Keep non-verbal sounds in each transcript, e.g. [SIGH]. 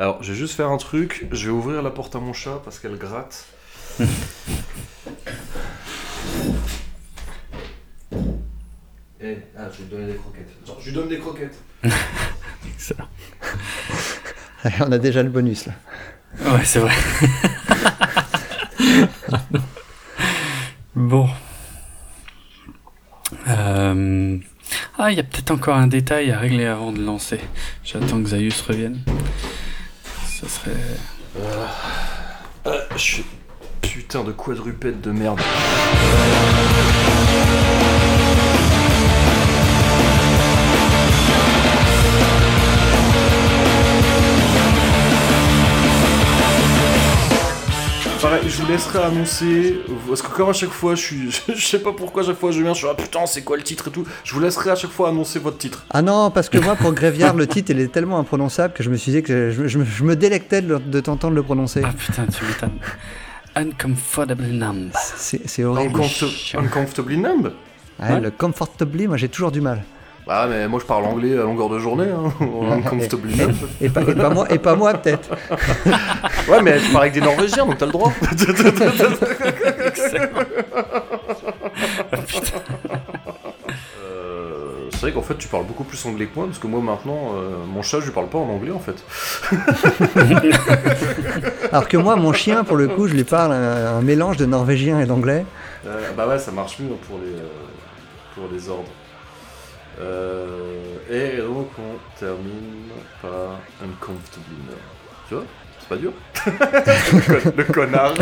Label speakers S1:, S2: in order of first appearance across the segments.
S1: Alors, je vais juste faire un truc. Je vais ouvrir la porte à mon chat parce qu'elle gratte. [LAUGHS] Eh, ah, je vais lui donner des croquettes. Genre, je lui donne des croquettes. [LAUGHS]
S2: Excellent.
S3: On a déjà le bonus là.
S2: Ouais, c'est vrai. bon. Euh, Ah, il y a peut-être encore un détail à régler avant de lancer. J'attends que Zaius revienne. Ça serait.
S1: Ah, je suis. Putain de quadrupède de merde. Pareil, je vous laisserai annoncer, parce que comme à chaque fois, je suis, [LAUGHS] je sais pas pourquoi à chaque fois je viens, je suis ah putain c'est quoi le titre et tout. Je vous laisserai à chaque fois annoncer votre titre.
S3: Ah non, parce que moi, pour Gréviard, le titre, il est tellement imprononçable que je me suis dit que je, je me- je me délectais de, de t'entendre le prononcer.
S2: Ah putain, tu m'étonnes. Uncomfortable numb.
S3: C'est horrible.
S1: Uncomfort- uncomfortably numb.
S3: Ouais, Le comfortably, moi j'ai toujours du mal.
S1: Bah mais moi je parle anglais à longueur de journée, hein. [LAUGHS] uncomfortably numb.
S3: Et pas, et pas moi, et pas moi peut-être. [LAUGHS]
S1: Ouais mais tu parles avec des Norvégiens donc t'as le droit. Euh, c'est vrai qu'en fait tu parles beaucoup plus anglais que moi parce que moi maintenant euh, mon chat je lui parle pas en anglais en fait. [LAUGHS]
S3: Alors que moi, mon chien, pour le coup, je lui parle un, un mélange de norvégien et d'anglais.
S1: Euh, bah ouais ça marche mieux pour les, pour les ordres. Euh, et donc on termine par uncomfortably numb. Tu vois? Pas dur [LAUGHS] Le connard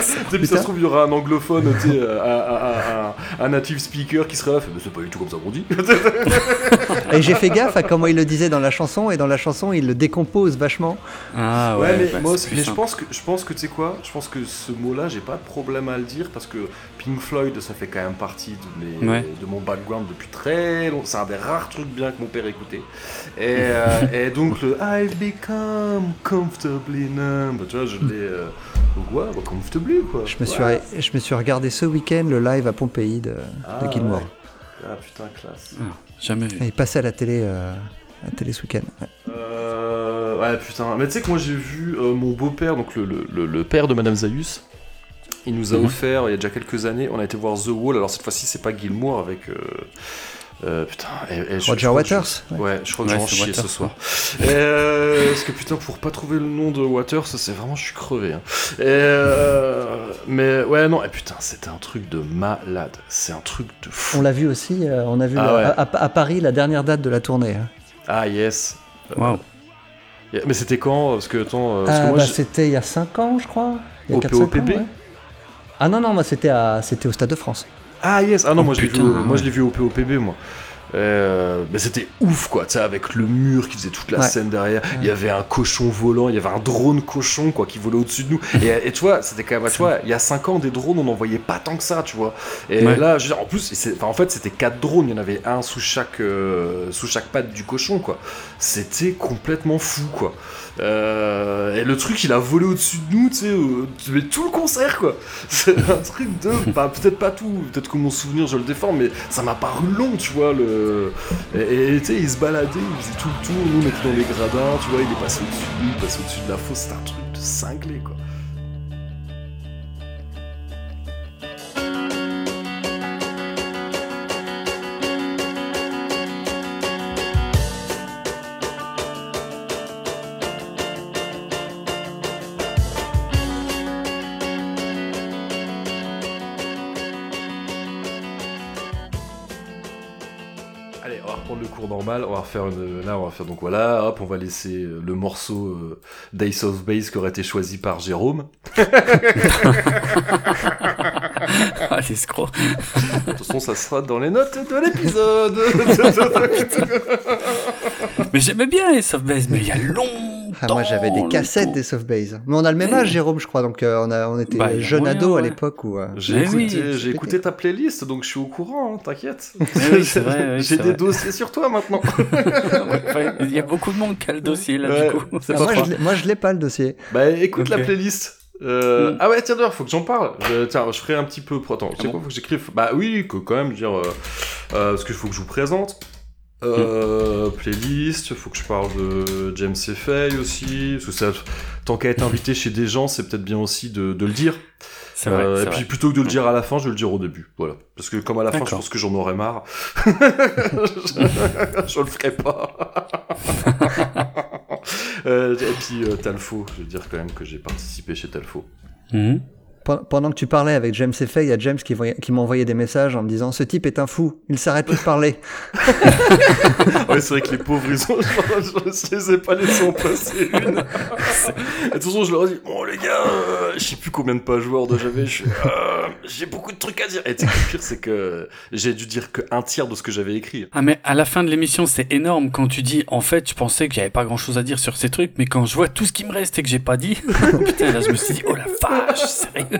S1: sais, puis ça se trouve, il y aura un anglophone, tu sais, euh, un, un- un- un native speaker qui serait là, fait, mais c'est pas du tout comme ça qu'on dit. [LAUGHS]
S3: Et j'ai fait gaffe à comment il le disait dans la chanson, et dans la chanson, il le décompose vachement.
S2: Ah
S1: ouais,
S2: ouais,
S1: mais,
S2: bah,
S1: moi, mais je pense que, je pense que tu sais quoi Je pense que ce mot-là, j'ai pas de problème à le dire parce que Pink Floyd, ça fait quand même partie de, mes,
S2: Ouais.
S1: de mon background depuis très longtemps. C'est un des rares trucs bien que mon père écoutait. Et, [LAUGHS] euh, et donc le I've become comfortably numb, tu vois, je l'ai. Euh, donc ouais, bah, comfortably quoi.
S3: Je me, suis,
S1: Ouais.
S3: je me suis regardé ce week-end le live à Pompéi de,
S1: Ah,
S3: de Gilmour.
S1: ouais. Ah putain, classe.
S2: Ah, jamais vu.
S3: Et Il passait à la télé, euh, à la télé ce week-end. Ouais.
S1: Euh, ouais, putain. Mais tu sais que moi j'ai vu euh, mon beau-père, donc le, le- le- le père de Madame Zaius, il nous a
S2: Mhm.
S1: offert il y a déjà quelques années, on a été voir The Wall. Alors cette fois-ci, c'est pas Gilmour avec. Euh, putain. et- et je- je
S3: Roger
S1: je-
S3: Waters ouais.
S1: Ouais, je crois que
S2: Ouais,
S1: je vais en
S2: c'est
S1: chier ce soir. Euh, parce que putain, pour pas trouver le nom de Waters, c'est vraiment, je suis crevé. hein. Et, euh, mais ouais, non, et putain, c'était un truc de malade. C'est un truc de fou.
S3: On l'a vu aussi, euh, on a vu
S1: Ah
S3: la-
S1: ouais.
S3: à, Paris la dernière date de la tournée. hein.
S1: Ah yes. Yeah, Mais c'était quand Parce que attends, euh, parce que
S3: Ah,
S1: moi,
S3: bah, c'était il y a 5 ans, je crois. Il y a
S1: Au
S3: 4-5 ans. Ah non, non, moi c'était à- c'était au Stade de France.
S1: Ah yes, ah non,
S2: Oh,
S1: moi je l'ai vu, au- moi
S2: ouais.
S1: je l'ai vu au POPB moi. Euh, mais c'était ouf quoi, tu sais, avec le mur qui faisait toute la
S3: Ouais.
S1: scène derrière. Il y avait un cochon volant, il y avait un drone cochon quoi qui volait au-dessus de nous. Et, et tu vois, c'était quand même, tu vois, il y a 5 ans des drones on n'en voyait pas tant que ça, tu vois. Et
S2: Ouais.
S1: là, je veux dire, en plus, en fait, c'était quatre drones, il y en avait un sous chaque, euh, sous chaque patte du cochon quoi. C'était complètement fou quoi. Euh, et le truc, il a volé au-dessus de nous, tu sais, tout le concert, quoi. [LAUGHS] C'est un truc de. Bah, peut-être pas tout, peut-être que mon souvenir, je le défends, mais ça m'a paru long, tu vois. Le... Et tu sais, il se baladait, il faisait tout le tour, nous, on les gradins, tu vois, il est passé au-dessus de nous, il passé au-dessus de la fosse, c'était un truc de cinglé, quoi. Reprendre le cours normal, on va refaire une... Là, on va faire donc voilà, hop, on va laisser euh, le morceau euh, Days of Base qui aurait été choisi par Jérôme. [LAUGHS]
S2: Ah, l'escroc.
S1: De toute façon, ça sera dans les notes de l'épisode. [LAUGHS]
S2: Mais j'aimais bien les soft Base, mais il y a longtemps.
S3: Ah, moi j'avais des cassettes des Softbase. Mais on a le même âge, Jérôme, je crois, donc euh, on, a, on était
S2: Bah, a
S3: jeunes
S2: moyen,
S3: ados à l'époque où. euh,
S1: J'ai écouté, ta playlist, donc je suis au courant, hein, t'inquiète. [LAUGHS]
S2: Oui, [LAUGHS]
S1: J'ai des
S2: vrai.
S1: dossiers sur toi maintenant. [LAUGHS]
S2: Il y a beaucoup de monde qui a le dossier là,
S1: Ouais,
S2: du coup.
S3: ah, moi, je l'ai- moi je l'ai pas le dossier.
S1: Bah écoute la playlist. Euh,
S2: Mm.
S1: Ah ouais tiens d'ailleurs faut que j'en parle. Je- tiens je ferai un petit peu. Attends, tu sais
S2: Ah
S1: quoi faut que j'écrive. Bah oui que quand même je veux dire euh, euh, parce qu'il faut que je vous présente. Euh, playlist, faut que je parle de James Fay aussi. Parce que ça, tant qu'à être invité chez des gens, c'est peut-être bien aussi de, de le dire.
S2: Vrai.
S1: Euh, et
S2: vrai.
S1: puis plutôt que de le dire à la fin, je vais le dire au début. Voilà. Parce que comme à la fin, je pense que j'en aurais marre. je, [LAUGHS] je le ferai pas. [LAUGHS] Euh, et puis euh, Talfo, je veux dire quand même que j'ai participé chez Talfo.
S3: Pen- Pendant que tu parlais avec James Effet, il y a James qui, qui m'envoyait des messages en me disant Ce type est un fou, il s'arrête plus de parler. [LAUGHS]
S1: Ouais, c'est vrai que les pauvres, ils ont, je, je les ai pas laissés en placer une. Et de toute façon, je leur ai dit, bon, les gars, euh, je sais plus combien de pages Word j'avais, je suis, euh, j'ai beaucoup de trucs à dire. Et tu sais, le pire, c'est que j'ai dû dire qu'un tiers de ce que j'avais écrit.
S2: Ah mais à la fin de l'émission c'est énorme quand tu dis en fait je pensais que j'avais pas grand chose à dire sur ces trucs mais quand je vois tout ce qui me reste et que j'ai pas dit [LAUGHS] putain là je me suis dit oh la vache sérieux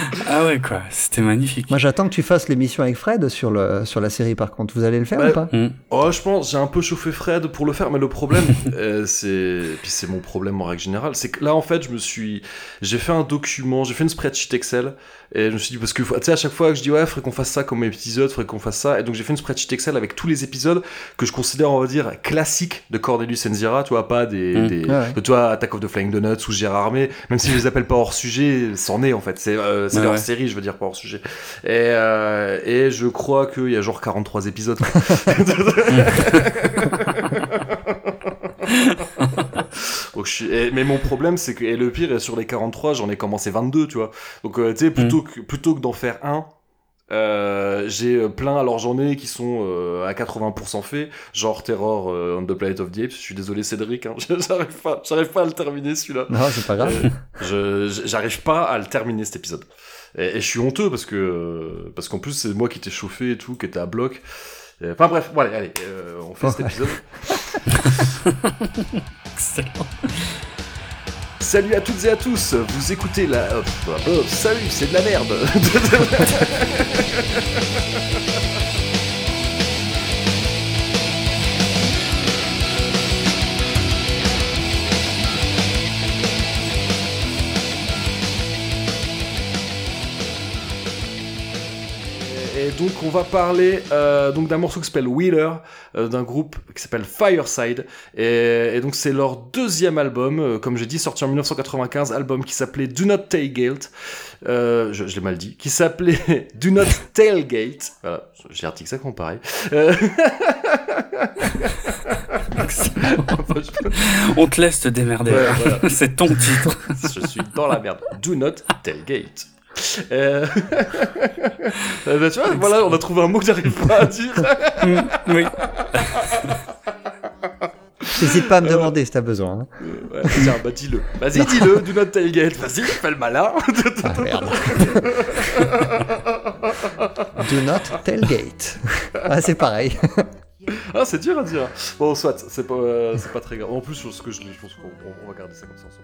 S2: ah ouais quoi c'était magnifique
S3: Moi, j'attends que tu fasses l'émission avec Fred sur, le, sur la série, par contre. Vous allez le faire
S1: Ouais.
S3: ou pas?
S2: Mhm.
S1: Oh, je pense, j'ai un peu chauffé Fred pour le faire, mais le problème, [LAUGHS] euh, c'est, puis c'est mon problème en règle générale, c'est que là, en fait, je me suis, j'ai fait un document, j'ai fait une spreadsheet Excel, et je me suis dit, parce que, tu sais, à chaque fois que je dis, ouais, faudrait qu'on fasse ça comme épisode, faudrait qu'on fasse ça, et donc j'ai fait une spreadsheet Excel avec tous les épisodes que je considère, on va dire, classiques de Cornelius Enzira, tu vois, pas des,
S2: Mm.
S1: des,
S3: Ouais, ouais.
S1: tu vois, Attack of the Flying Donuts ou Gérard Armé, même si je les appelle pas hors sujet, c'en est, en fait, c'est, euh, c'est
S2: Ouais,
S1: leur
S2: ouais.
S1: Série, je veux dire, pas hors sujet. Et, euh, et je crois qu'il y a genre 43 épisodes. [LAUGHS] Donc, je suis... et- mais mon problème, c'est que et le pire, sur les 43, j'en ai commencé 22, tu vois. Donc, euh, tu sais, plutôt, que, plutôt que d'en faire un, euh, j'ai plein, alors j'en ai qui sont euh, à 80% faits, genre Terror euh, on the Planet of the Apes. Je suis désolé, Cédric, hein, [LAUGHS] j'arrive pas, j'arrive pas à le terminer celui-là.
S3: Non, c'est pas grave.
S1: Euh, je, j'arrive pas à le terminer cet épisode. Et, et je suis honteux parce que parce qu'en plus c'est moi qui étais chauffé et tout, qui était à bloc. Enfin bref, bon, allez, allez, euh, on fait cet épisode. [LAUGHS]
S2: Excellent.
S1: Salut à toutes et à tous, vous écoutez la... oh, salut, c'est de la merde [LAUGHS] donc on va parler euh, donc d'un morceau qui s'appelle Wheeler, euh, d'un groupe qui s'appelle Fireside, et, et donc c'est leur deuxième album, euh, comme j'ai dit, sorti en 1995, album qui s'appelait Do Not Tailgate, je, je l'ai mal dit, qui s'appelait [LAUGHS] Do Not Tailgate, voilà, j'ai exactement pareil. Euh, [LAUGHS]
S2: on te laisse te démerder.
S1: Ouais, voilà. [LAUGHS]
S2: c'est ton titre.
S1: Je suis dans la merde. Do Not Tailgate. Euh... [LAUGHS] euh, bah, tu vois, voilà, on a trouvé un mot que j'arrive pas à dire.
S2: Mhm. oui [LAUGHS]
S3: N'hésite pas à me demander si t'as besoin. hein.
S1: Euh, ouais, tiens, bah dis-le. Vas-y, dis-le, do not tailgate. Vas-y, fais le malin.
S3: Ah, merde. Do not tailgate. Ah, c'est pareil. [LAUGHS]
S1: ah, c'est dur à dire. Bon, soit, c'est pas, euh, c'est pas très grave. En plus, je pense que je, je pense qu'on on- on va garder ça comme ça. On s'en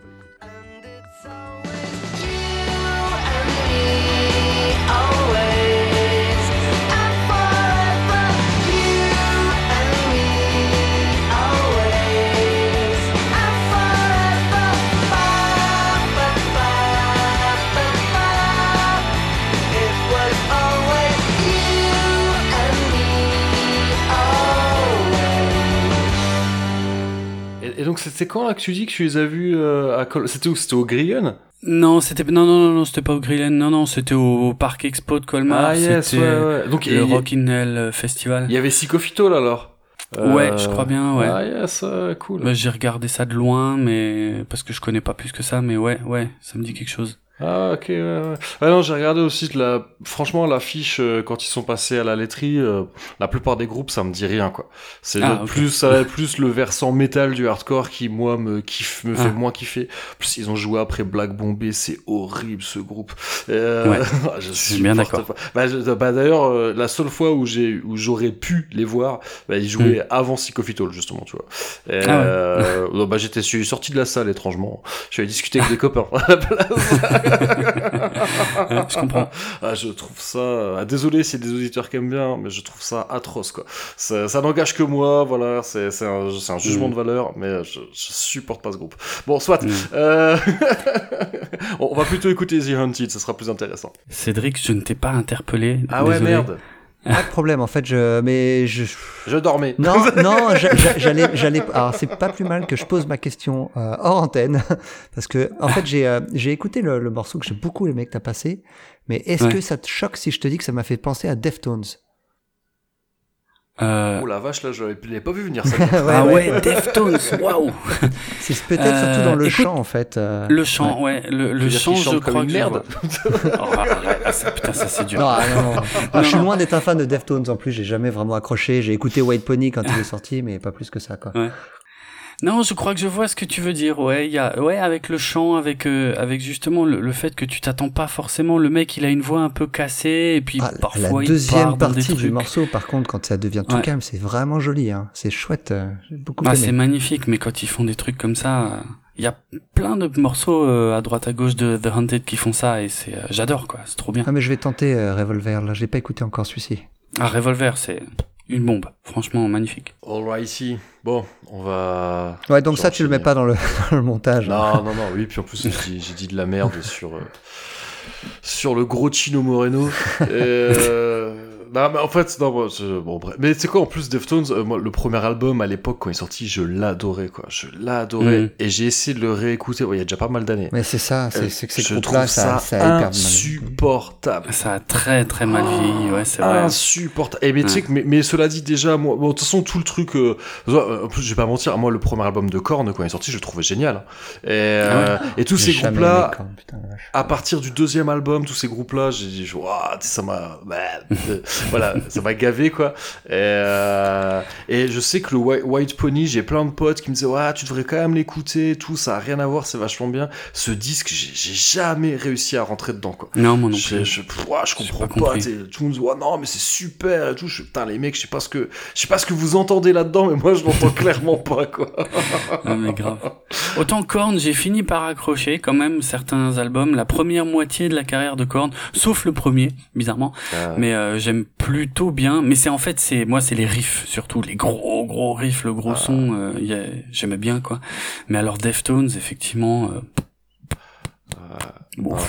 S1: Et, donc, c'est- quand là que tu dis que tu les as vus euh, à Col- C'était où C'était au Grillon?
S2: Non c'était non non non non c'était pas au Grillen non non c'était au Parc Expo de Colmar
S1: Ah, yes,
S2: c'était
S1: ouais, ouais. Donc,
S2: le
S1: il y-
S2: Rock in Hell Festival
S1: il y avait Psychofito là alors?
S2: Ouais, je crois bien, ouais.
S1: Ah, yes, euh, cool.
S2: Bah, j'ai regardé ça de loin, mais parce que je connais pas plus que ça, mais ouais, ouais, ça me dit quelque chose.
S1: Ah ok ouais, ouais. Ouais, non j'ai regardé aussi la franchement l'affiche euh, quand ils sont passés à la laiterie euh, la plupart des groupes ça me dit rien quoi c'est
S2: Ah,
S1: le- plus ça plus le versant métal du hardcore qui moi me kiffe me fait
S2: Ah.
S1: moins kiffer plus ils ont joué après Black Bombay c'est horrible ce groupe euh,
S2: Ouais. [LAUGHS]
S1: je
S2: suis bien d'accord.
S1: bah, bah, d'ailleurs euh, la seule fois où j'ai où j'aurais pu les voir bah, ils jouaient avant Psychophytol justement tu vois Et,
S2: Hmm. Ah ouais.
S1: euh, [LAUGHS] donc, bah j'étais sorti de la salle étrangement je suis discuter avec des [LAUGHS] copains à la place
S2: Ouais, [LAUGHS] je comprends.
S1: ah, je trouve ça. ah, désolé s'il y a des auditeurs qui aiment bien, mais je trouve ça atroce, quoi. Ça, ça n'engage que moi, voilà. C'est un, jugement
S2: Mm.
S1: de valeur, mais je, je supporte pas ce groupe. Bon, soit.
S2: Mm.
S1: Euh... [LAUGHS] on va plutôt écouter The Hunted, ça sera plus intéressant.
S2: Cédric, je ne t'ai pas interpellé.
S1: Ah ouais, merde.
S3: Pas de problème, en fait, je. Mais je.
S1: Je dormais.
S3: Non, [LAUGHS] non, j'a- j'a- j'allais, j'allais. Alors, c'est pas plus mal que je pose ma question euh, hors antenne, [LAUGHS] parce que, en fait, j'ai, euh, j'ai écouté le, le morceau que j'ai beaucoup aimé que t'as passé, mais est-ce
S2: Ouais.
S3: que ça te choque si je te dis que ça m'a fait penser à Deftones?
S2: Euh,
S1: Oh la vache, là, je l'avais pas vu venir ça. [LAUGHS]
S3: Ouais,
S2: ah
S3: ouais.
S2: ouais, Deftones, waouh
S3: C'est peut-être
S2: Euh,
S3: surtout dans le
S2: écoute,
S3: chant, en fait. euh.
S2: Le chant, ouais, le, chant, je
S1: chante comme
S2: crois
S1: une
S2: je
S1: merde. [LAUGHS]
S2: Oh, ah, ça, putain, ça c'est dur.
S3: Non, ah, non, non. Moi, [LAUGHS] je suis loin d'être un fan de Deftones en plus, j'ai jamais vraiment accroché. J'ai écouté White Pony quand il est sorti, mais pas plus que ça, quoi.
S2: Non, je crois que je vois ce que tu veux dire. Ouais, il y a, ouais, avec le chant, avec, euh, avec justement le, le fait que tu t'attends pas forcément. Le mec, il a une voix un peu cassée, et puis
S3: Ah,
S2: parfois
S3: la
S2: il part
S3: deuxième
S2: dans des
S3: partie du morceau, par contre, quand ça devient tout
S2: Ouais.
S3: calme, c'est vraiment joli. Hein. C'est chouette. euh, J'ai beaucoup
S2: Ah, c'est magnifique, mais quand ils font des trucs comme ça, il y a plein de morceaux euh, à droite à gauche de The Haunted qui font ça, et c'est, euh, j'adore quoi, c'est trop bien.
S3: Ah mais je vais tenter Revolver. Là, je l'ai pas écouté encore celui-ci.
S2: Ah, Revolver, c'est une bombe, franchement magnifique.
S1: Alrighty. Bon, on va.
S3: Ouais, donc ça tu le mets pas dans le, [LAUGHS] dans le montage. hein.
S1: Non, non, non, oui, puis en plus, j'ai dit- j'ai dit de la merde sur, euh, sur le gros Chino Moreno. [LAUGHS] Euh, non, mais en fait, non, moi, je- bon, bref. Mais tu sais quoi, en plus, Deftones, euh, moi, le premier album à l'époque, quand il est sorti, je l'adorais, quoi. Je l'adorais.
S2: Mhm.
S1: Et j'ai essayé de le réécouter, ouais, il y a déjà pas mal d'années.
S3: Mais c'est ça, c'est
S1: Euh,
S3: c'est que ces
S1: je
S3: groupes-là,
S1: trouve
S3: ça,
S1: ça,
S3: ça
S1: insupportable.
S2: Ça a très très mal vieilli, ouais, c'est vrai.
S1: Insupportable. Et mais tu sais que, mais, mais cela dit déjà, moi, bon, de toute façon, tout le truc, euh, euh, en plus, je vais pas mentir, moi, le premier album de Korn, quand il est sorti, je le trouvais génial. Et, euh, et tous ces groupes-là, à partir du deuxième album, tous ces groupes-là, j'ai dit, Ouah, ça m'a, bah, euh, [LAUGHS] voilà, ça m'a gavé, quoi. Et, euh, et je sais que le White, White Pony, j'ai plein de potes qui me disaient, ouais, tu devrais quand même l'écouter, tout, ça a rien à voir, c'est vachement bien. Ce disque, j'ai jamais réussi à rentrer dedans, quoi.
S2: Non, moi non plus.
S1: je, ouah, je comprends
S2: pas
S1: pas. tout le monde me dit, ouais, non, mais c'est super et tout. Je, putain, les mecs, je sais pas ce que, je sais pas ce que vous entendez là-dedans, mais moi, je l'entends [LAUGHS] clairement pas, quoi.
S2: Ah, mais grave. Autant Korn, j'ai fini par accrocher quand même certains albums, la première moitié de la carrière de Korn, sauf le premier, bizarrement. Mais euh, j'aime plutôt bien. Mais c'est en fait, c'est moi, c'est les riffs surtout, les gros gros riffs, le gros son. euh, J'aimais bien quoi. Mais alors Deftones, effectivement. euh, bon,
S1: Ah,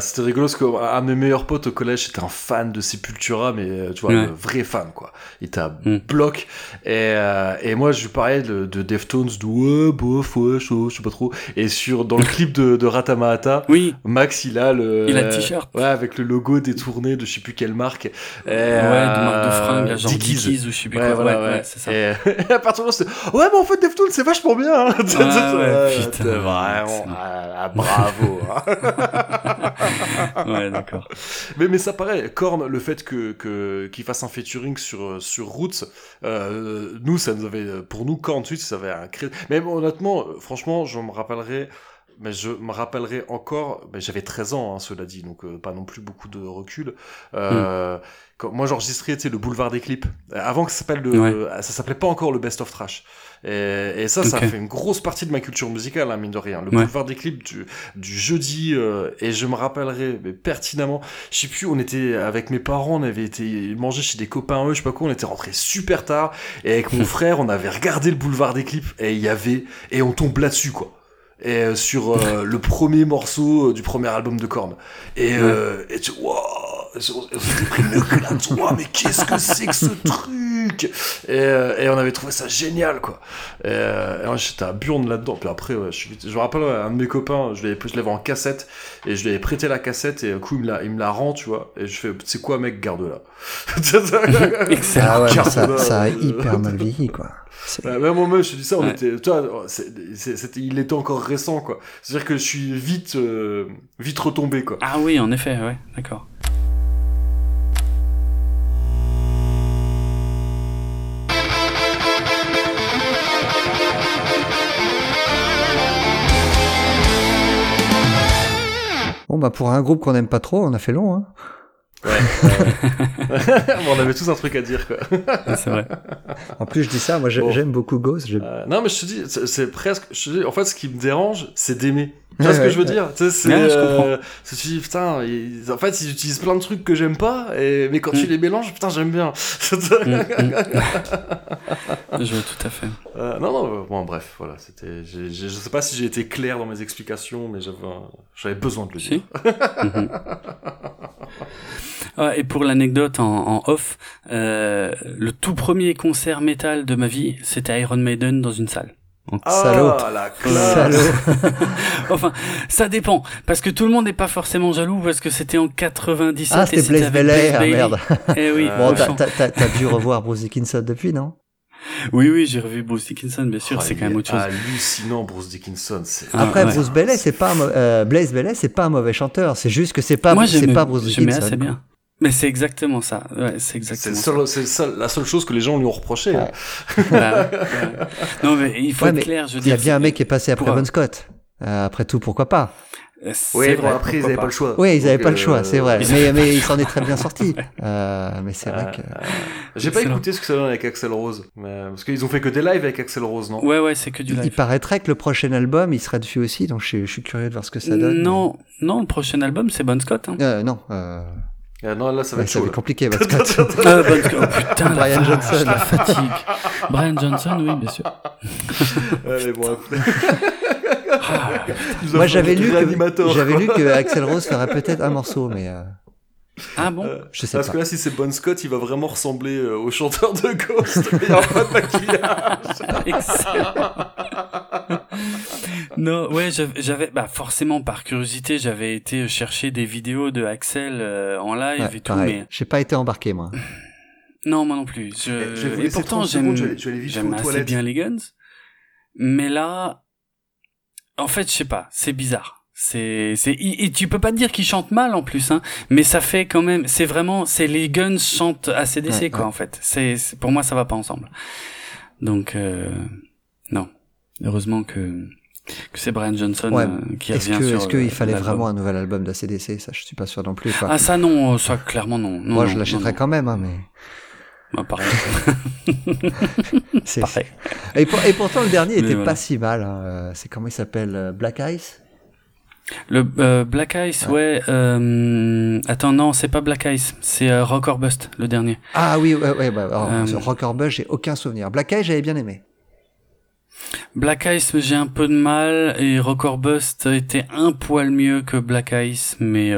S1: c'était rigolo parce qu'un de mes meilleurs potes au collège était un fan de Sepultura, mais euh, tu vois,
S2: Ouais.
S1: un vrai fan quoi. Il était à
S2: Mm.
S1: bloc. Et, euh, et moi, je lui parlais de, de Deftones, de ouais, bof, ouais, chaud, je sais pas trop. Et sur, dans le clip de, de Ratamahata, [LAUGHS]
S2: oui,
S1: Max, il a le.
S2: il a le t-shirt.
S1: Ouais, avec le logo détourné de je sais plus quelle marque. Et,
S2: Ouais, de marque de
S1: euh,
S2: fringues, genre
S1: Dickies.
S2: Dickies ou je sais plus
S1: Ouais,
S2: quoi.
S1: voilà,
S2: ouais,
S1: ouais.
S2: ouais, c'est ça.
S1: Et, et [LAUGHS] à partir de là, c'était Ouais, mais en fait, Deftones, c'est vachement bien. hein.
S2: Ouais, [LAUGHS] putain,
S1: vraiment. ah, ah, bravo. hein. [LAUGHS]
S2: ouais, d'accord.
S1: Mais, mais ça paraît, Korn, le fait que que- qu'il fasse un featuring sur sur Roots, euh, nous ça nous avait, pour nous Korn suite ça avait un cré... Mais honnêtement, euh, franchement, je me rappellerai, mais je me rappellerai encore, mais j'avais 13 ans, hein, cela dit, donc euh, pas non plus beaucoup de recul. Euh, quand, moi j'enregistrais, tu sais, le boulevard des clips, euh, avant que ça s'appelle le, ça s'appelait pas encore le Best of Trash. Et, et ça, ça fait une grosse partie de ma culture musicale, hein, mine de rien. Le
S2: Ouais.
S1: boulevard des clips du, du jeudi, euh, et je me rappellerai mais pertinemment, je sais plus, on était avec mes parents, on avait été manger chez des copains eux, je sais pas quoi, on était rentrés super tard, et avec mon frère, on avait regardé le boulevard des clips, et il y avait, et on tombe là-dessus, quoi. Et euh, sur euh, le premier morceau euh, du premier album de Korn. Et, euh, et tu waouh, une claque, Ouah, mais qu'est-ce que c'est que ce truc et, euh, et on avait trouvé ça génial, quoi. Et, euh, et moi, j'étais à Burn là-dedans. Puis après, ouais, je, suis vite- je me rappelle, ouais, un de mes copains, je l'avais je l'avais en cassette, et je lui avais prêté la cassette, et du coup, il me la, il me la rend, tu vois. Et je fais, c'est quoi, mec, garde-la. [LAUGHS]
S2: Excellent.
S3: Ah ouais, ça, ça a
S1: euh,
S3: hyper mal vieilli, quoi. C'est-
S1: Ouais, même moi, je te dis ça, on
S2: Ouais.
S1: était, toi, c'est- c'est- c'était, il était encore récent, quoi. C'est-à-dire que je suis vite, euh, vite retombé, quoi.
S2: Ah oui, en effet, ouais, d'accord.
S3: Bon, bah pour un groupe qu'on n'aime pas trop, on a fait long. Hein. [LAUGHS]
S1: Bon, on avait tous un truc à dire, quoi.
S2: Ouais, c'est vrai.
S3: En plus, je dis ça, moi
S1: Bon.
S3: j'aime beaucoup Ghost.
S1: Euh, non, mais je te dis, c'est presque. Je te dis, en fait, ce qui me dérange, c'est d'aimer. Tu vois
S3: Ouais,
S1: ce que
S3: ouais,
S1: je veux
S3: ouais.
S1: dire? Tu sais, c'est.
S2: Ouais, je
S1: euh, putain, ils- en fait, ils utilisent plein de trucs que j'aime pas, et... mais quand tu
S2: Mm.
S1: les mélanges, putain, j'aime bien. [LAUGHS]
S2: Mm, mm. Je vois tout à fait.
S1: Euh, non, non, bon, bref, voilà, c'était. Je sais pas si j'ai été clair dans mes explications, mais j'avais besoin de le dire.
S2: Si. Mhm. [LAUGHS] Ah, et pour l'anecdote en, en off, euh, le tout premier concert métal de ma vie, c'était Iron Maiden dans une salle.
S1: Ah,
S3: Salaud.
S1: la classe
S3: Salaud. [LAUGHS]
S2: Enfin, ça dépend, parce que tout le monde n'est pas forcément jaloux, parce que c'était en 97
S3: Ah, c'était Blaze Bailey, ah merde.
S2: Eh oui,
S1: Euh,
S3: Bon, t'as dû revoir Bruce Dickinson depuis, non? [LAUGHS]
S2: oui, oui, j'ai revu Bruce Dickinson, bien sûr,
S1: Oh,
S2: c'est quand même autre chose.
S1: hallucinant, Bruce Dickinson.
S2: Ah,
S3: Après,
S2: ouais.
S3: Bruce Bailey, c'est pas euh, Blaze c'est pas un mauvais chanteur. C'est juste que c'est pas,
S2: Moi,
S3: c'est pas Bruce Dickinson.
S2: assez bien. Mais c'est exactement ça. Ouais, c'est exactement
S1: c'est seul- la seule chose que les gens lui ont reproché. hein.
S2: Bah, ouais. Non, mais il faut
S3: Ouais,
S2: être clair, je veux
S3: Il y a bien un mec qui est passé après
S2: pour-
S3: Bon Scott. Euh, après tout, pourquoi pas?
S1: Oui, bon, après, ils n'avaient pas le choix.
S3: Oui, ils
S1: Donc,
S3: avaient pas le
S1: euh,
S3: choix, c'est vrai.
S2: ils-
S3: Mais, mais il s'en est très bien sorti. [LAUGHS] Euh, mais c'est vrai que. [LAUGHS]
S1: J'ai pas
S2: Excellent.
S1: écouté ce que ça donne avec Axel Rose. Mais... Parce qu'ils ont fait que des lives avec Axel Rose, non?
S2: Ouais, ouais, c'est que du
S3: Il, il
S2: live.
S3: paraîtrait que le prochain album, il sera dessus aussi, donc je, suis- je suis curieux de voir ce que ça donne.
S2: Non, non, le prochain album, c'est Bon Scott. Hein.
S3: Euh, non, euh,
S1: Ah, Non, là, ça va
S3: ouais,
S1: être
S3: ça
S1: chaud.
S3: compliqué, Bon [LAUGHS] Scott.
S2: Ah, Bon Scott. Oh putain,
S3: Brian Johnson.
S2: la fatigue. Brian Johnson, oui, bien sûr.
S1: Allez, bon, après.
S2: Ah,
S3: Moi, j'avais lu que j'avais lu que Axel Rose ferait peut-être un morceau, mais euh,
S2: Ah bon
S1: Euh,
S3: je sais
S1: Parce
S3: pas.
S1: que là, si c'est Bon Scott, il va vraiment ressembler euh, au chanteur de Ghost. Il n'y aura pas de maquillage.
S2: Excellent. non, ouais, j'avais- bah forcément par curiosité, j'avais été chercher des vidéos de Axel euh, en live
S3: Ouais,
S2: et tout,
S3: pareil.
S2: mais
S3: J'ai pas été embarqué, moi. [LAUGHS]
S2: non, moi non plus. Je...
S1: Eh, je
S2: et pourtant,
S1: 30
S2: j'aime, j'aime assez
S1: toilettes.
S2: bien les Guns, mais là, en fait, je sais pas, c'est bizarre. C'est, c'est, et tu peux pas dire qu'ils chantent mal en plus, hein, mais ça fait quand même, c'est vraiment, c'est les Guns chantent ACDC
S3: Ouais,
S2: quoi
S3: ouais.
S2: en fait. C'est, pour moi ça va pas ensemble. Donc euh, non, heureusement que que c'est Brian Johnson
S3: Ouais.
S2: euh, qui
S3: Est-ce
S2: revient
S3: que,
S2: sur
S3: est-ce qu'il fallait vraiment un nouvel album d'ACDC Ça, je suis pas sûr non plus.
S2: Ah ça non, ça clairement non. non
S3: moi,
S2: non,
S3: je l'achèterais quand même, hein, mais.
S2: Bah, pareil. [LAUGHS]
S3: c'est.
S2: pareil.
S3: Et, pour- et pourtant, le dernier était
S2: voilà.
S3: pas si mal. hein. Euh, C'est comment il s'appelle euh, Black Ice?
S2: Le euh, Black Ice, ouais. euh, attends, non, c'est pas Black Ice, c'est euh, Rock or Bust, le dernier.
S3: Ah oui, ouais, ouais. Bah, alors, sur Rock or Bust, j'ai aucun souvenir. Black Ice, j'avais bien aimé.
S2: Black Ice, j'ai un peu de mal, et Rock or Bust était un poil mieux que Black Ice, mais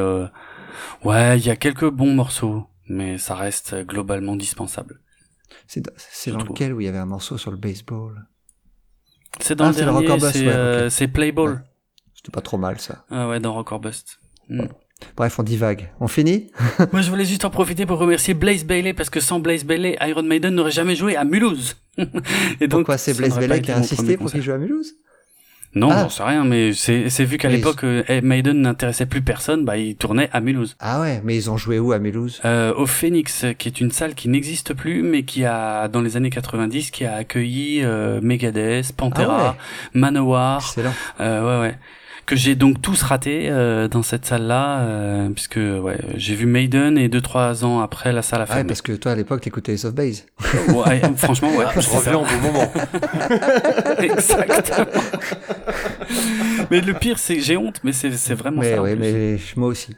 S2: ouais, il y a quelques bons morceaux, mais ça reste globalement dispensable.
S3: C'est dans,
S2: trouve.
S3: lequel où il y avait un morceau sur le baseball?
S2: C'est dans
S3: Ah,
S2: le dernier, c'est
S3: ouais,
S2: euh,
S3: ok.
S2: c'est Playball.
S3: Ouais. C'était pas trop mal ça.
S2: Ah ouais, dans Rock or Bust. Mm.
S3: Bref, on divague. On finit? [LAUGHS]
S2: Moi, je voulais juste en profiter pour remercier Blaze Bailey, parce que sans Blaze Bailey, Iron Maiden n'aurait jamais joué à Mulhouse. [LAUGHS] et donc,
S3: Pourquoi c'est Blaze Bailey qui a insisté pour qu'il joue à Mulhouse?
S2: Non,
S3: Ah.
S2: j'en sais rien, mais c'est c'est vu qu'à l'époque, euh, Maiden n'intéressait plus personne, bah, il tournait à Mulhouse.
S3: Ah ouais, mais ils ont joué où à Mulhouse?
S2: Euh, au Phoenix, qui est une salle qui n'existe plus, mais qui a, dans les années 90, qui a accueilli euh, Megadeth, Pantera,
S3: Ah ouais.
S2: Manowar,
S3: Excellent.
S2: euh, ouais, ouais. Que j'ai donc tous ratés euh, dans cette salle-là, euh, puisque ouais, j'ai vu Maiden et deux trois ans après la salle a
S3: Ah ouais,
S2: fermé.
S3: parce que toi à l'époque t'écoutais Ace of Base.
S2: Ouais, franchement, ouais.
S1: Ah, je reviens au bon moment. [LAUGHS]
S2: Exactement. mais le pire, c'est que j'ai honte, mais c'est c'est vraiment
S3: mais
S2: ça.
S3: ouais, mais moi aussi.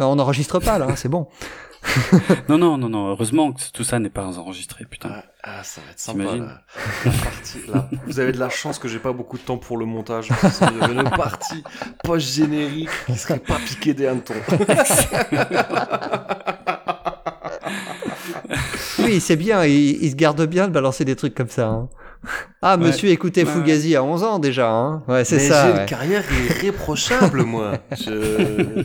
S3: Euh, On n'enregistre pas là, hein, c'est bon. [LAUGHS]
S2: Non, non, non, non. Heureusement que tout ça n'est pas enregistré, putain.
S1: Ah, ça va être sympa. Là. La partie, là. [LAUGHS] Vous avez de la chance que j'ai pas beaucoup de temps pour le montage. Sinon, Il y avait une partie post-générique qui serait pas piquée des hannetons.
S3: Oui, c'est bien, il, il se garde bien de balancer des trucs comme ça. hein. Ah,
S2: Ouais.
S3: monsieur écoutait
S2: Ouais,
S3: Fugazi à 11 ans déjà. Hein. Ouais, c'est
S1: Mais
S3: ça.
S1: j'ai
S3: ouais.
S1: une carrière irréprochable, moi. [LAUGHS] Je...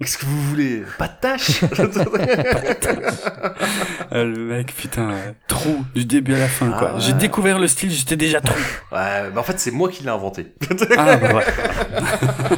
S1: Qu'est-ce que vous voulez? Pas de tâche [LAUGHS]
S2: Euh, le mec, putain, euh, trou du début à la fin,
S1: Ah
S2: quoi.
S1: ouais.
S2: J'ai découvert le style, j'étais déjà trou.
S1: Ouais, mais en fait, c'est moi qui l'ai inventé.
S2: Ah, bah ouais. [LAUGHS]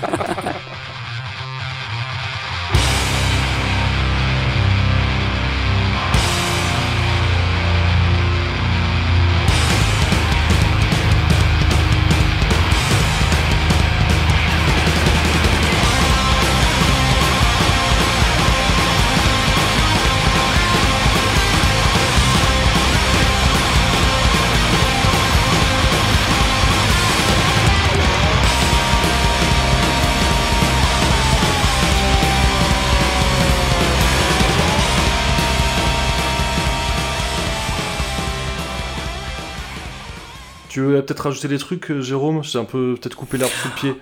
S1: Peut-être rajouter des trucs, euh, Jérôme? J'ai un peu peut-être coupé l'herbe sous le pied.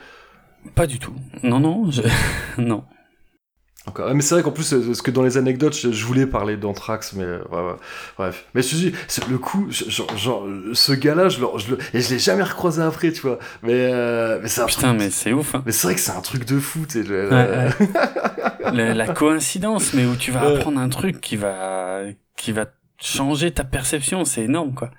S2: Pas du tout. Non, non, je... [LAUGHS] non.
S1: Encore. Mais c'est vrai qu'en plus, euh, parce que dans les anecdotes, je, je voulais parler d'Anthrax, mais euh, ouais, ouais. bref. Mais je te dis, c'est- le coup, je- genre, genre, ce gars-là, je, le- je, le- et je l'ai jamais recroisé après, tu vois. Mais, euh, mais c'est un
S2: Putain,
S1: truc-
S2: mais c'est ouf. Hein.
S1: mais c'est vrai que c'est un truc de fou, tu sais. le-
S2: Ouais, ouais. [LAUGHS] Le- la coïncidence, mais où tu vas apprendre un truc qui va, qui va changer ta perception, c'est énorme, quoi.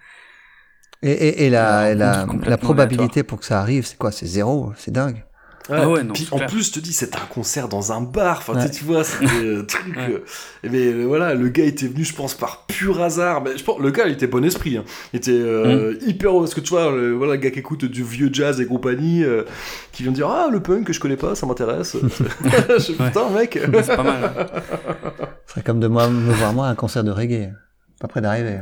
S3: Et, et, et la, la probabilité pour que ça arrive, c'est quoi C'est zéro, c'est dingue.
S1: Ouais.
S2: Ah ouais, non,
S1: Puis
S2: c'est
S1: en
S2: clair.
S1: plus, je te dis, c'était un concert dans un bar. Enfin, tu sais,
S3: Ouais.
S1: tu vois, c'était un truc.
S2: Ouais.
S1: euh, mais euh, voilà, le gars était venu, je pense, par pur hasard. Mais je pense, le gars, il était bon esprit. Hein. Il était euh,
S2: Mm.
S1: hyper. Parce que tu vois, le, voilà, le gars qui écoute du vieux jazz et compagnie, euh, qui vient de dire Ah, le punk que je connais pas, ça m'intéresse. [LAUGHS] [LAUGHS] je Putain, mec. [LAUGHS]
S2: C'est pas mal. hein.
S3: Ce serait comme de moi, me voir moi à un concert de reggae. Pas près d'arriver.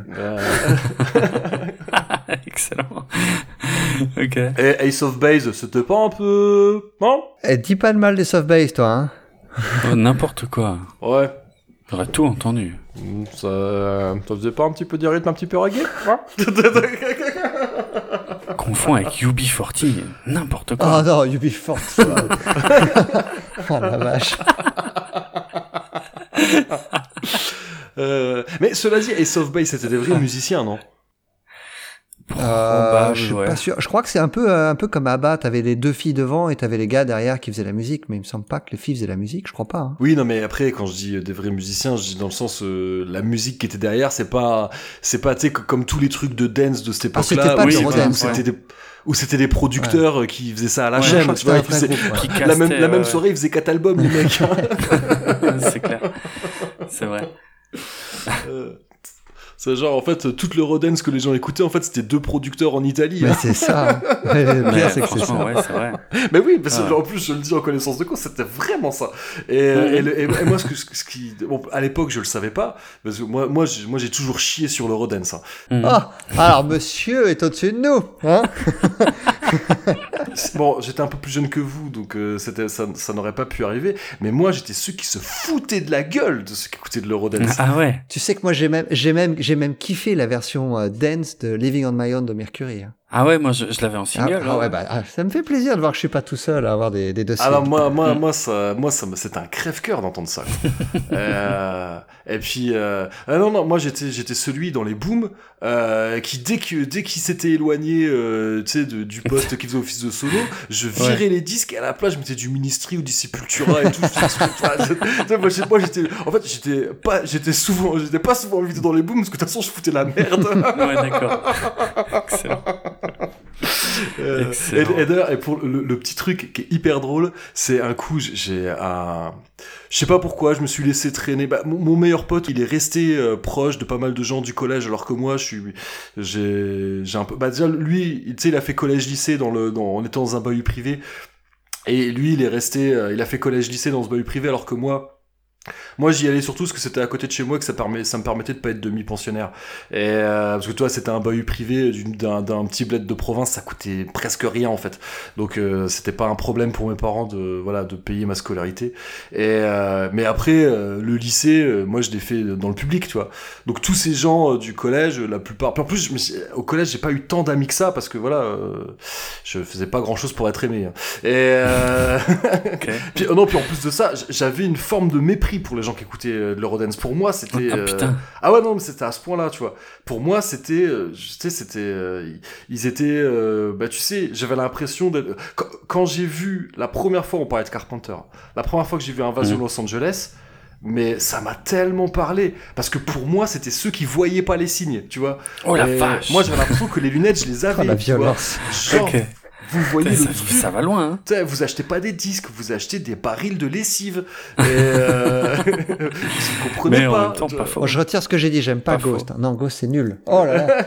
S3: [LAUGHS]
S2: Excellent. [LAUGHS] ok.
S1: et Ace of Base, c'était pas un peu. Non?
S3: Eh, dis pas le mal des soft bass, toi, hein.
S2: Oh, N'importe quoi.
S1: Ouais.
S2: J'aurais tout entendu.
S1: Mm, Ça, ça faisait pas un petit peu du rythme un petit peu reggae? [LAUGHS] Hein
S2: Confond avec UB40, n'importe
S3: Oh
S2: quoi.
S3: non, UB40. oh la vache.
S1: Euh, mais cela dit, Ace of Base, c'était des vrais musiciens, non?
S3: Euh, je suis
S2: ouais.
S3: pas sûr. Je crois que c'est un peu, euh, un peu comme Abba. T'avais les deux filles devant et t'avais les gars derrière qui faisaient la musique. Mais il me semble pas que les filles faisaient la musique. Je crois pas. hein.
S1: Oui, non, mais après, quand je dis euh, des vrais musiciens, je dis dans le sens, euh, la musique qui était derrière, c'est pas, c'est pas, tu comme tous les trucs de dance de cette
S3: Ah, c'était
S1: époque-là,
S3: pas
S1: où
S2: de
S1: c'était-
S3: l'Eurodance,
S1: où c'était des, où c'était des producteurs qui faisaient ça à la
S2: Ouais,
S1: chaîne, tu vois, faisaient- [LAUGHS] la même,
S2: castait,
S1: la même
S2: ouais,
S1: soirée, ils faisaient quatre albums, les [LAUGHS] mecs. hein.
S2: c'est clair. [LAUGHS] C'est vrai.
S1: Euh, c'est genre, en fait, toute l'Eurodance que les gens écoutaient, en fait, c'était deux producteurs en Italie.
S3: Mais
S1: hein.
S3: c'est ça. [LAUGHS] Ouais, pire, c'est que c'est
S2: franchement,
S3: ça.
S2: ouais, c'est vrai.
S1: Mais oui, parce que
S2: Ouais.
S1: en plus, je le dis en connaissance de cause, c'était vraiment ça. Et,
S2: Ouais.
S1: et, le- et- et moi, ce, que, ce qui, bon, à l'époque, je le savais pas, parce que moi, moi, j'ai, moi, j'ai toujours chié sur l'Eurodance. Hein.
S2: Mm.
S3: Ah, alors monsieur est au-dessus de nous. Hein [LAUGHS]
S1: Bon, j'étais un peu plus jeune que vous, donc euh, c'était, ça, ça n'aurait pas pu arriver. Mais moi, j'étais ceux qui se foutaient de la gueule de ceux qui écoutaient de l'Eurodance.
S2: Ah ouais.
S3: tu sais que moi j'ai même, j'ai même, j'ai même kiffé la version euh, dance de Living on My Own de Mercury. hein.
S2: Ah ouais, moi je, je l'avais en
S3: Ah,
S2: single.
S3: ah
S2: hein.
S3: ouais, bah, ah, ça me fait plaisir de voir que je suis pas tout seul à avoir des, des dossiers.
S1: Alors moi, moi, [LAUGHS] moi, ça, moi, ça, me- c'était un crève-cœur d'entendre ça. quoi. [LAUGHS] Euh, et puis, euh, ah non, non, moi j'étais, j'étais celui dans les booms euh, qui dès que, dès qu'il s'était éloigné, euh, tu sais, de- du poste qui faisait office de solo, je virais les disques et à la place je mettais du Ministry ou du Sepultura et tout. [LAUGHS] Moi, j'étais, en fait, j'étais pas, j'étais souvent, j'étais pas souvent invité dans les booms parce que de toute façon je foutais la merde.
S2: Ouais, d'accord. Excellent.
S1: Euh, et, et d'ailleurs, et pour le, le petit truc qui est hyper drôle, c'est un coup, j'ai- un, je sais pas pourquoi, je me suis laissé traîner. Bah, mon, mon meilleur pote, il est resté euh, proche de pas mal de gens du collège, alors que moi, je suis, j'ai, un peu, bah déjà lui, tu sais, il a fait collège-lycée dans le, dans, on était dans un bahut privé, et lui, il est resté, euh, il a fait collège-lycée dans ce bahut privé, alors que moi. Moi, j'y allais surtout parce que c'était à côté de chez moi que ça, permet, ça me permettait de pas être demi-pensionnaire. Et euh, parce que toi, c'était un bahut privé d'un petit bled de province, ça coûtait presque rien en fait. Donc euh, c'était pas un problème pour mes parents de voilà de payer ma scolarité. Et euh, mais après euh, le lycée, moi je l'ai fait dans le public, tu vois. Donc tous ces gens du collège, la plupart. puis En plus, je me suis- au collège, j'ai pas eu tant d'amis que ça parce que voilà, je faisais pas grand chose pour être aimé. hein. Et [LAUGHS] [LAUGHS] puis, oh non, puis en plus de ça, j'avais une forme de mépris pour les gens qui écoutaient euh, de l'Eurodance. Pour moi, c'était.
S2: Ah
S1: euh,
S2: putain.
S1: ah ouais, non, mais c'était à ce point-là, tu vois. Pour moi, c'était. euh, tu sais, c'était. euh, ils- étaient. euh, bah, tu sais, j'avais l'impression d'être. Quand, j'ai vu. La première fois, on parlait de Carpenter. La première fois que j'ai vu Invasion
S2: Mhm.
S1: Los Angeles. Mais ça m'a tellement parlé. Parce que pour moi, c'était ceux qui voyaient pas les signes, tu vois.
S2: Oh la
S1: Et
S2: vache.
S1: Moi, j'avais l'impression que les lunettes, je les [LAUGHS] avais.
S3: Oh, la
S1: vois.
S3: violence.
S1: Genre. Vous voyez
S2: Putain,
S1: le
S2: ça, ça va loin. Hein.
S1: Vous achetez pas des disques, vous achetez des barils de lessive. Et euh... [LAUGHS] vous comprenez
S2: Mais en
S1: pas.
S2: même temps,
S1: tu
S2: pas
S1: vois.
S2: faux.
S3: Oh, je retire ce que j'ai dit, j'aime pas,
S2: Pas faux.
S3: Ghost. Non, Ghost, c'est nul. Oh là là. [LAUGHS]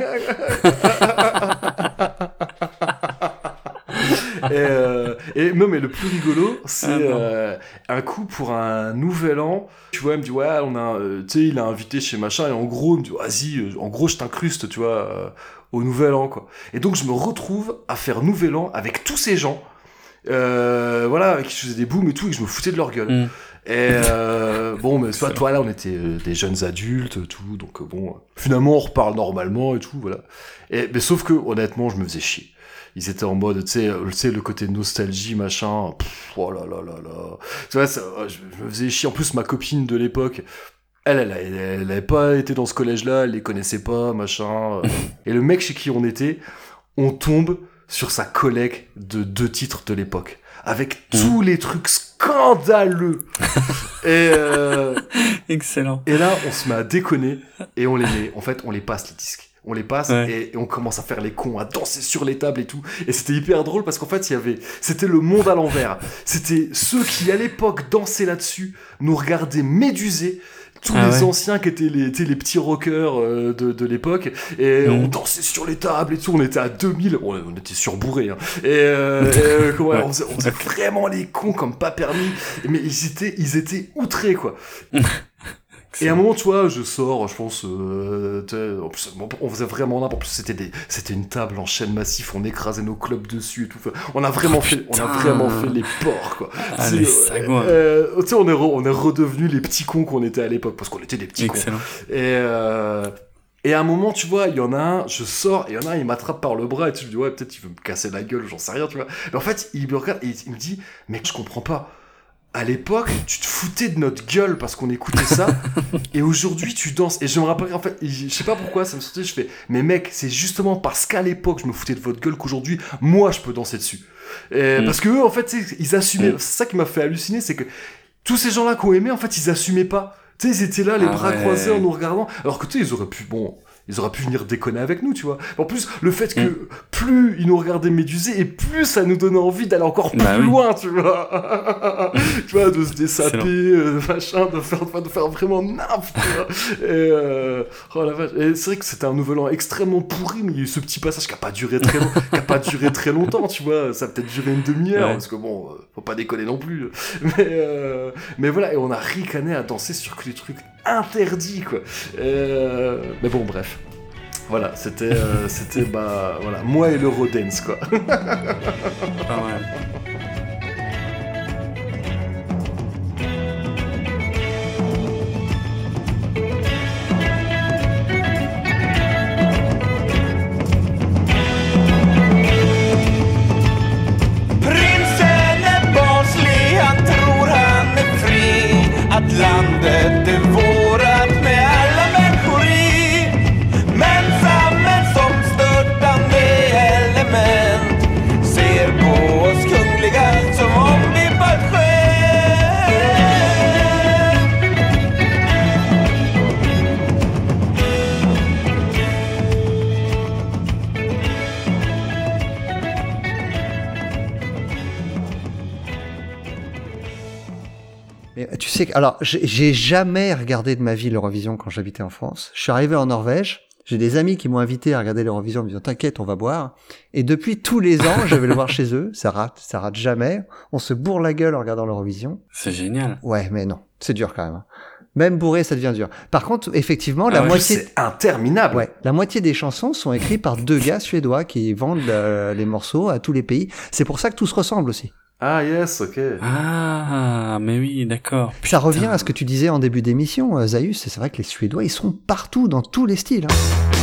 S1: Et, euh, et non, mais le plus rigolo, c'est
S2: Ah, non.
S1: euh, un coup pour un nouvel an. Tu vois, il me dit, ouais, on a, euh, tu sais, il a invité chez machin, et en gros, il me dit, vas-y, euh, en gros, je t'incruste, tu vois, euh, au nouvel an, quoi. Et donc, je me retrouve à faire nouvel an avec tous ces gens, euh, voilà, avec qui je faisais des booms et tout, et que je me foutais de leur gueule.
S2: Mm.
S1: Et euh, [LAUGHS] bon, mais soit toi là, on était des jeunes adultes, tout, donc bon, finalement, on reparle normalement et tout, voilà. Et mais sauf que honnêtement, je me faisais chier. Ils étaient en mode, tu sais, euh, tu sais, le côté nostalgie, machin. Pff, oh là là là là. Tu vois, ça, je je me faisais chier. En plus, ma copine de l'époque, elle, elle, elle, elle avait pas été dans ce collège-là, elle les connaissait pas, machin. Et le mec chez qui on était, on tombe sur sa collègue de deux titres de l'époque. Avec tous les trucs scandaleux. [LAUGHS] et, euh,
S2: Excellent.
S1: et là, on se met à déconner et on les met. En fait, on les passe les disques. On les passe
S2: Ouais.
S1: et, et on commence à faire les cons, à danser sur les tables et tout. Et c'était hyper drôle parce qu'en fait, il y avait, c'était le monde à l'envers. [LAUGHS] C'était ceux qui à l'époque dansaient là-dessus, nous regardaient médusés. Tous
S2: Ah
S1: les
S2: ouais.
S1: anciens qui étaient les, sais, les petits rockers euh, de, de l'époque et
S2: Mhm.
S1: on dansait sur les tables et tout on était à 2000 on, on était surbourrés hein. et, euh, [LAUGHS] et, euh,
S2: Ouais.
S1: on, faisait, on faisait vraiment les cons comme pas permis mais ils étaient ils étaient outrés quoi [LAUGHS] et à un moment, tu vois, je sors, je pense, euh, en plus, on faisait vraiment n'importe. En plus, c'était des, c'était une table en chaîne massif, on écrasait nos clubs dessus et tout. On a vraiment fait, on a vraiment fait les porcs, quoi.
S2: Ah,
S1: euh, euh, tu sais, on est, re- on est redevenus les petits cons qu'on était à l'époque, parce qu'on était des petits cons. Et, euh, et à un moment, tu vois, il y en a un, je sors, et il y en a un, il m'attrape par le bras, et tu me dis, ouais, peut-être il veut me casser la gueule, j'en sais rien, tu vois. Mais en fait, il me regarde, et il me dit, mec, je comprends pas. À l'époque, tu te foutais de notre gueule parce qu'on écoutait ça, [LAUGHS] et aujourd'hui, tu danses. Et je me rappelle, en fait, je sais pas pourquoi, ça me sortait, je fais, mais mec, c'est justement parce qu'à l'époque, je me foutais de votre gueule qu'aujourd'hui, moi, je peux danser dessus. Et
S2: Mm.
S1: Parce que eux, en fait, ils assumaient.
S2: Mm.
S1: C'est ça qui m'a fait halluciner, c'est que tous ces gens-là qu'on aimait, en fait, ils assumaient pas. Tu sais, ils étaient là, les
S2: Ah
S1: bras
S2: ouais.
S1: croisés en nous regardant. Alors que tu sais, ils auraient pu, bon, ils auraient pu venir déconner avec nous, tu vois. En plus, le fait que plus ils nous regardaient médusés et plus ça nous donnait envie d'aller encore plus
S2: Bah oui.
S1: loin, tu vois. [LAUGHS] tu vois, de se dessaper, euh, machin, de faire, de faire vraiment n'importe quoi. Et, euh, oh la vache. Et c'est vrai que c'était un nouvel an extrêmement pourri, mais il y a eu ce petit passage qui a pas duré très, long- qui a pas duré très longtemps, tu vois. Ça a peut-être duré une demi-heure,
S2: Ouais.
S1: parce que bon, euh, faut pas déconner non plus. [LAUGHS] Mais, euh, mais voilà, et on a ricané à danser sur que les trucs interdits, quoi. Euh, mais bon, bref. Voilà, c'était, euh, c'était, [LAUGHS] bah, voilà, moi et l'Eurodance, quoi.
S2: Pas mal.
S3: Alors, j'ai j'ai jamais regardé de ma vie l'Eurovision quand j'habitais en France. Je suis arrivé en Norvège. J'ai des amis qui m'ont invité à regarder l'Eurovision en me disant t'inquiète, on va boire. Et depuis tous les ans, je vais le voir [LAUGHS] chez eux. Ça rate, ça rate jamais. On se bourre la gueule en regardant l'Eurovision.
S2: C'est génial.
S3: Ouais, mais non, c'est dur quand même. hein. Même bourré, ça devient dur. Par contre, effectivement, la
S2: Ah ouais,
S3: moitié,
S1: C'est interminable.
S3: ouais, la moitié des chansons sont écrites par deux gars suédois qui vendent euh, les morceaux à tous les pays. C'est pour ça que tout se ressemble aussi.
S1: Ah, yes, ok.
S2: Ah, mais oui, d'accord.
S3: Ça revient à ce que tu disais en début d'émission, euh, Zaius. C'est vrai que les Suédois, ils sont partout, dans tous les styles. hein.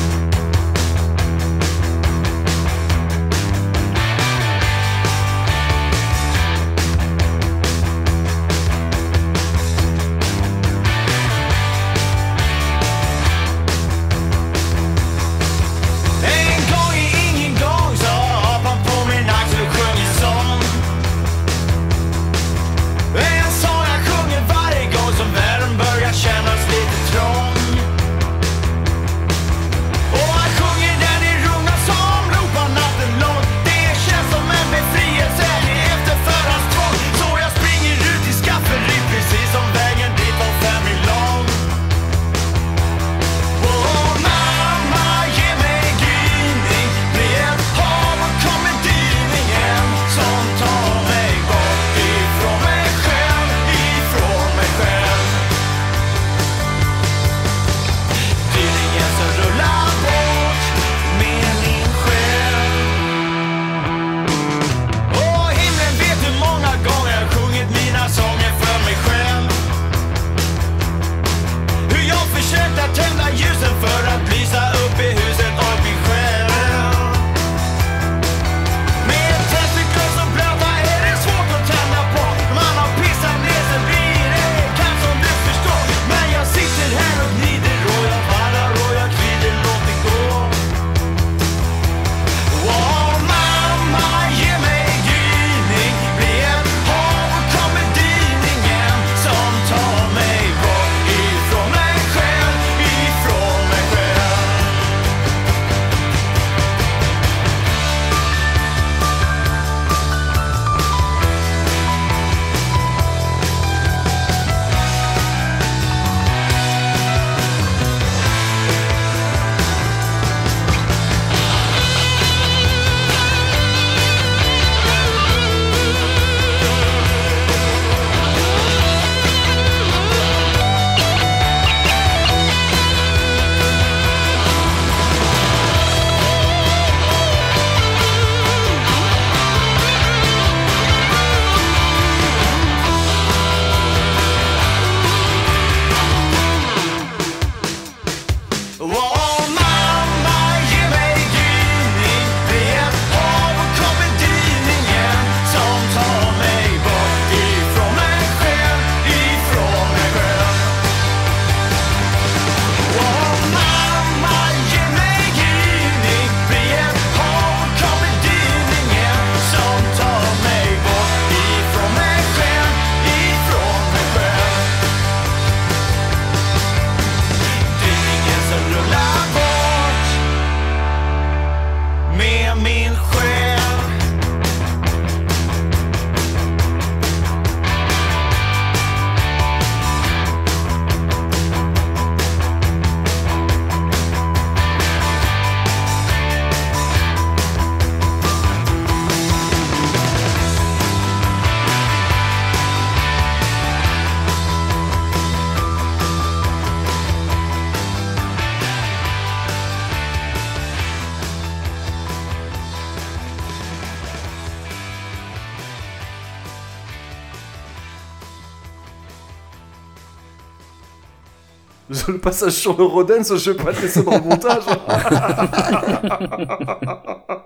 S1: Le passage sur le Rodens, je vais pas le laisser dans le montage. [LAUGHS]